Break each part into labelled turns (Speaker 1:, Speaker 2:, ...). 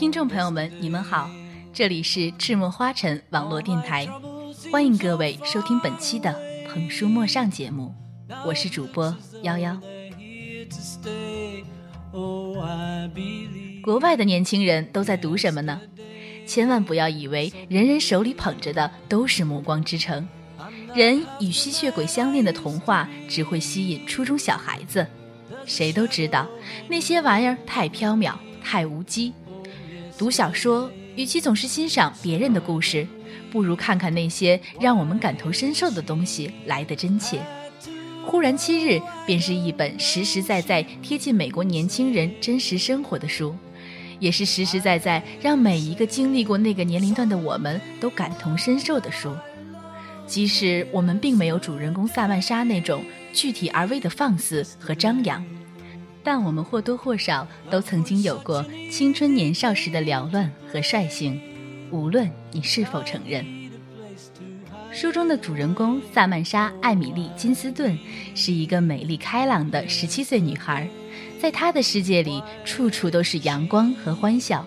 Speaker 1: 听众朋友们，你们好，这里是赤墨花城网络电台，欢迎各位收听本期的《捧书陌上》节目，我是主播幺幺。国外的年轻人都在读什么呢？千万不要以为人人手里捧着的都是《暮光之城》，人与吸血鬼相恋的童话只会吸引初中小孩子。谁都知道那些玩意儿太缥缈、太无稽。读小说，与其总是欣赏别人的故事，不如看看那些让我们感同身受的东西来得真切。忽然七日便是一本实实在在贴近美国年轻人真实生活的书，也是实实在在让每一个经历过那个年龄段的我们都感同身受的书。即使我们并没有主人公萨曼莎那种具体而微的放肆和张扬，但我们或多或少都曾经有过青春年少时的缭乱和率性，无论你是否承认。书中的主人公萨曼莎·艾米丽·金斯顿是一个美丽开朗的十七岁女孩，在她的世界里，处处都是阳光和欢笑。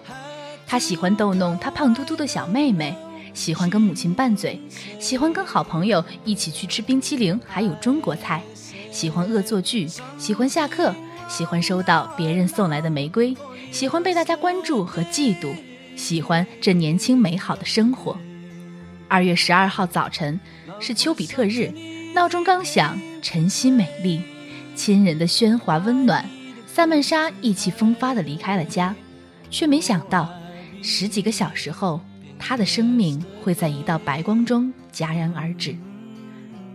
Speaker 1: 她喜欢逗弄她胖嘟嘟的小妹妹。喜欢跟母亲拌嘴，喜欢跟好朋友一起去吃冰淇淋，还有中国菜，喜欢恶作剧，喜欢下课，喜欢收到别人送来的玫瑰，喜欢被大家关注和嫉妒，喜欢这年轻美好的生活。二月十二号早晨是丘比特日，闹钟刚响，晨曦美丽，亲人的喧哗温暖，萨曼莎意气风发地离开了家，却没想到十几个小时后。他的生命会在一道白光中戛然而止，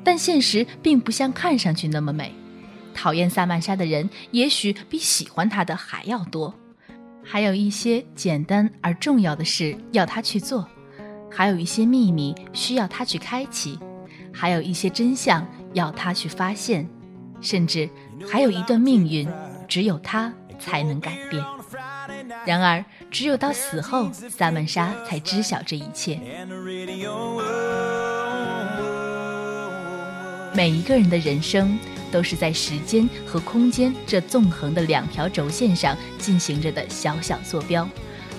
Speaker 1: 但现实并不像看上去那么美。讨厌萨曼莎的人也许比喜欢她的还要多，还有一些简单而重要的事要他去做，还有一些秘密需要他去开启，还有一些真相要他去发现，甚至还有一段命运只有他才能改变。然而。只有到死后，萨曼莎才知晓这一切。每一个人的人生都是在时间和空间这纵横的两条轴线上进行着的小小坐标。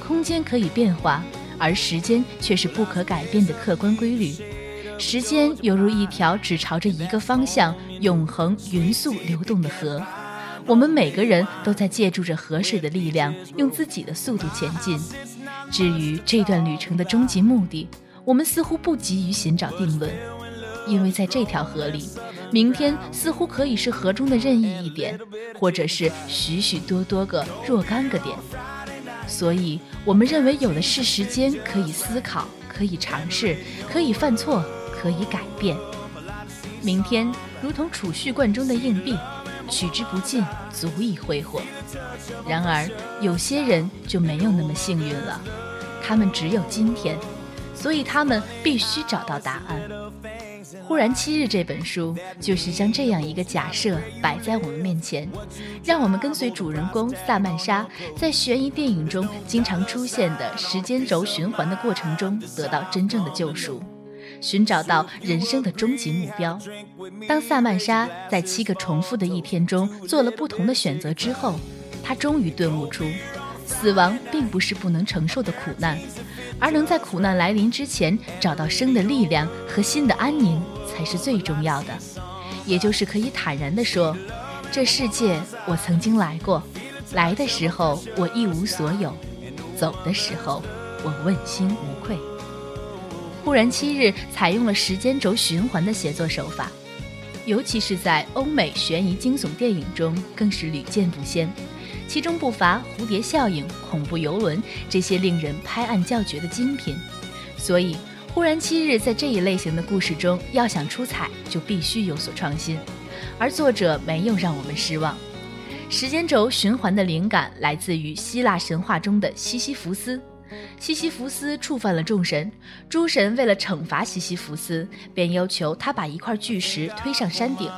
Speaker 1: 空间可以变化，而时间却是不可改变的客观规律。时间犹如一条只朝着一个方向、永恒匀速流动的河。我们每个人都在借助着河水的力量，用自己的速度前进。至于这段旅程的终极目的，我们似乎不急于寻找定论，因为在这条河里，明天似乎可以是河中的任意一点，或者是许许多多个若干个点。所以，我们认为有的是时间可以思考，可以尝试，可以犯错，可以改变。明天如同储蓄罐中的硬币。取之不尽，足以挥霍。然而，有些人就没有那么幸运了，他们只有今天，所以他们必须找到答案。《忽然七日》这本书就是将这样一个假设摆在我们面前，让我们跟随主人公萨曼莎在悬疑电影中经常出现的时间轴循环的过程中得到真正的救赎。寻找到人生的终极目标。当萨曼莎在七个重复的一天中做了不同的选择之后，她终于顿悟出，死亡并不是不能承受的苦难，而能在苦难来临之前找到生的力量和心的安宁才是最重要的。也就是可以坦然地说，这世界我曾经来过，来的时候我一无所有，走的时候我问心无愧。忽然七日采用了时间轴循环的写作手法，尤其是在欧美悬疑惊悚电影中更是屡见不鲜，其中不乏蝴蝶效应、恐怖游轮这些令人拍案叫绝的精品。所以，忽然七日在这一类型的故事中要想出彩，就必须有所创新，而作者没有让我们失望。时间轴循环的灵感来自于希腊神话中的西西弗斯。西西弗斯触犯了众神，诸神为了惩罚西西弗斯，便要求他把一块巨石推上山顶。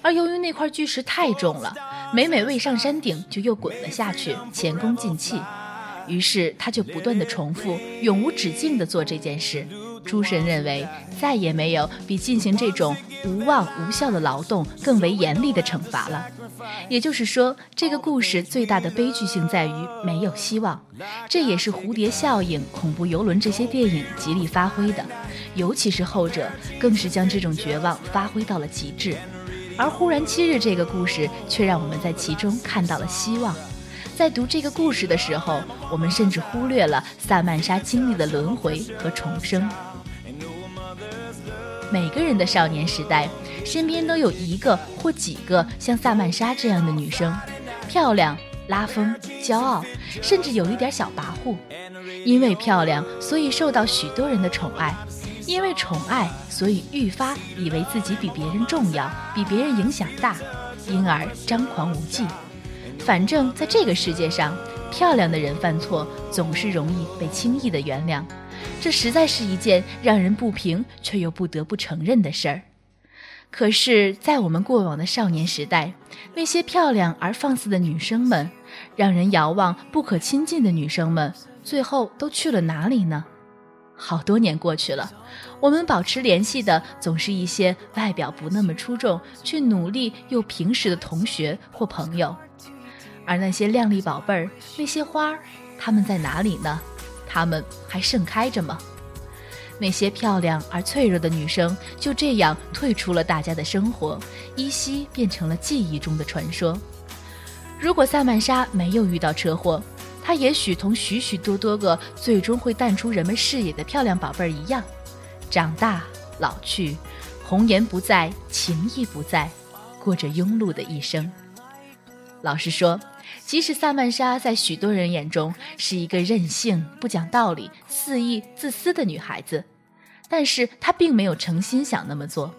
Speaker 1: 而由于那块巨石太重了，每每未上山顶就又滚了下去，前功尽弃。于是他就不断的重复，永无止境的做这件事，诸神认为，再也没有比进行这种无望无效的劳动更为严厉的惩罚了。也就是说，这个故事最大的悲剧性在于没有希望。这也是蝴蝶效应、恐怖游轮这些电影极力发挥的，尤其是后者，更是将这种绝望发挥到了极致。而《忽然七日》这个故事却让我们在其中看到了希望。在读这个故事的时候，我们甚至忽略了萨曼莎经历的轮回和重生。每个人的少年时代，身边都有一个或几个像萨曼莎这样的女生，漂亮、拉风、骄傲，甚至有一点小跋扈。因为漂亮，所以受到许多人的宠爱；因为宠爱，所以愈发以为自己比别人重要，比别人影响大，因而张狂无忌。反正，在这个世界上，漂亮的人犯错总是容易被轻易的原谅，这实在是一件让人不平却又不得不承认的事儿。可是，在我们过往的少年时代，那些漂亮而放肆的女生们，让人遥望不可亲近的女生们，最后都去了哪里呢？好多年过去了，我们保持联系的总是一些外表不那么出众却努力又平实的同学或朋友。而那些靓丽宝贝儿，那些花儿，它们在哪里呢？它们还盛开着吗？那些漂亮而脆弱的女生就这样退出了大家的生活，依稀变成了记忆中的传说。如果萨曼莎没有遇到车祸，她也许同许许多多个最终会淡出人们视野的漂亮宝贝儿一样，长大老去，红颜不在，情意不在，过着庸碌的一生。老实说。即使萨曼莎在许多人眼中是一个任性、不讲道理、肆意自私的女孩子，但是她并没有诚心想那么做。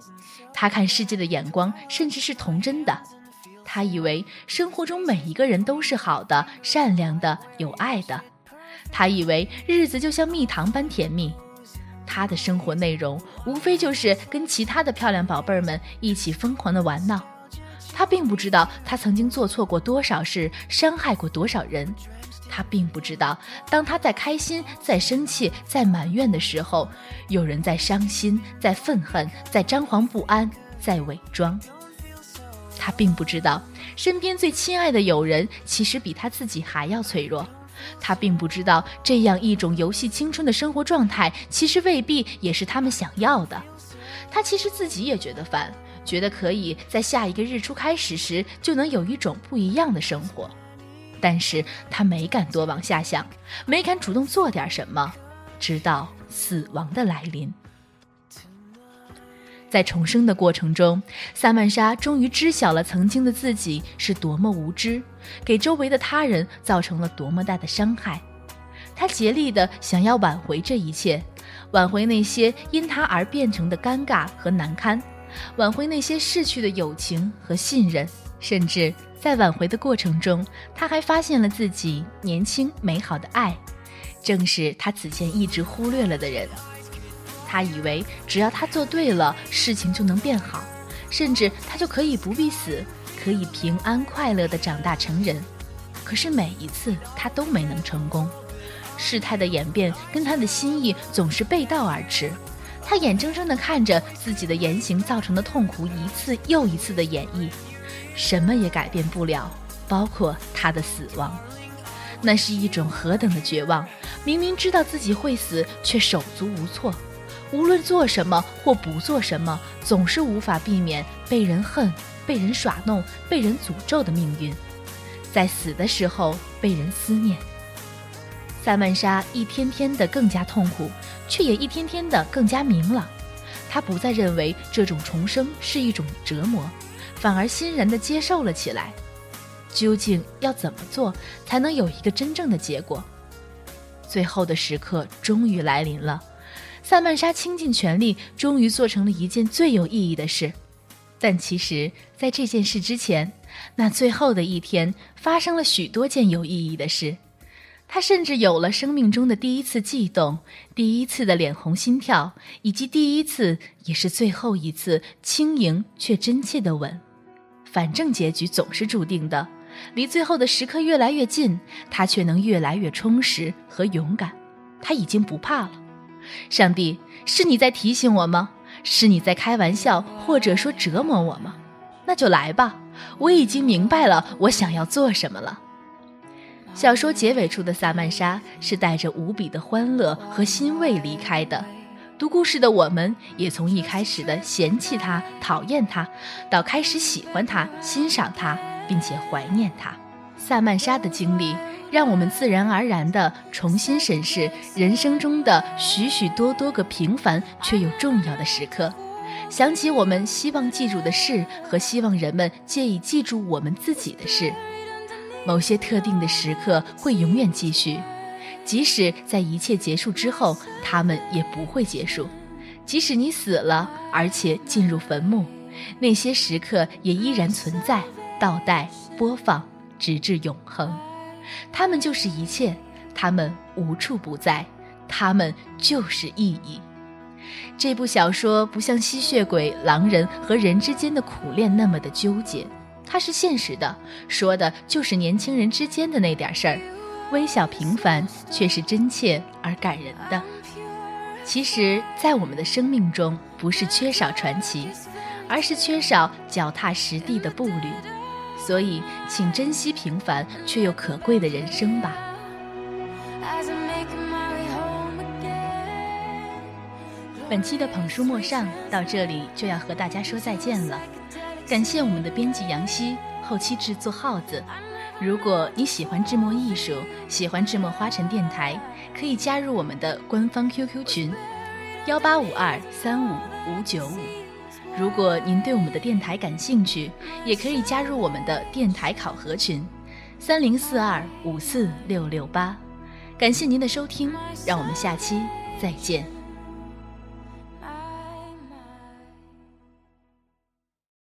Speaker 1: 她看世界的眼光甚至是童真的。她以为生活中每一个人都是好的、善良的、有爱的。她以为日子就像蜜糖般甜蜜。她的生活内容无非就是跟其他的漂亮宝贝儿们一起疯狂的玩闹。他并不知道，他曾经做错过多少事，伤害过多少人。他并不知道，当他在开心、在生气、在埋怨的时候，有人在伤心、在愤恨、在张狂不安、在伪装。他并不知道，身边最亲爱的友人其实比他自己还要脆弱。他并不知道，这样一种游戏青春的生活状态，其实未必也是他们想要的。他其实自己也觉得烦。觉得可以在下一个日出开始时就能有一种不一样的生活，但是他没敢多往下想，没敢主动做点什么，直到死亡的来临。在重生的过程中，萨曼莎终于知晓了曾经的自己是多么无知，给周围的他人造成了多么大的伤害。他竭力的想要挽回这一切，挽回那些因他而变成的尴尬和难堪。挽回那些逝去的友情和信任，甚至在挽回的过程中，他还发现了自己年轻美好的爱，正是他此前一直忽略了的人。他以为只要他做对了，事情就能变好，甚至他就可以不必死，可以平安快乐地长大成人。可是每一次他都没能成功，事态的演变跟他的心意总是背道而驰。他眼睁睁地看着自己的言行造成的痛苦一次又一次的演绎，什么也改变不了，包括他的死亡。那是一种何等的绝望！明明知道自己会死，却手足无措。无论做什么或不做什么，总是无法避免被人恨、被人耍弄、被人诅咒的命运。在死的时候被人思念。萨曼莎一天天的更加痛苦。却也一天天的更加明朗，他不再认为这种重生是一种折磨，反而欣然的接受了起来。究竟要怎么做才能有一个真正的结果？最后的时刻终于来临了，萨曼莎倾尽全力，终于做成了一件最有意义的事。但其实，在这件事之前，那最后的一天发生了许多件有意义的事。他甚至有了生命中的第一次悸动，第一次的脸红心跳，以及第一次也是最后一次轻盈却真切的吻。反正结局总是注定的，离最后的时刻越来越近，他却能越来越充实和勇敢。他已经不怕了。上帝，是你在提醒我吗？是你在开玩笑，或者说折磨我吗？那就来吧，我已经明白了我想要做什么了。小说结尾处的萨曼莎是带着无比的欢乐和欣慰离开的。读故事的我们也从一开始的嫌弃他、讨厌他，到开始喜欢他、欣赏他，并且怀念他。萨曼莎的经历让我们自然而然地重新审视人生中的许许多多个平凡却又重要的时刻，想起我们希望记住的事和希望人们借以记住我们自己的事。某些特定的时刻会永远继续。即使在一切结束之后，他们也不会结束。即使你死了，而且进入坟墓，那些时刻也依然存在，倒带播放，直至永恒。他们就是一切，他们无处不在，他们就是意义。这部小说不像吸血鬼、狼人和人之间的苦恋那么的纠结，它是现实的，说的就是年轻人之间的那点事儿。微小平凡，却是真切而感人的。其实，在我们的生命中，不是缺少传奇，而是缺少脚踏实地的步履。所以，请珍惜平凡却又可贵的人生吧。本期的捧书陌上到这里就要和大家说再见了。感谢我们的编辑杨希，后期制作耗子。如果你喜欢智墨艺术，喜欢智墨花城电台，可以加入我们的官方 QQ 群，幺八五二三五五九五。如果您对我们的电台感兴趣，也可以加入我们的电台考核群，三零四二五四六六八。感谢您的收听，让我们下期再见。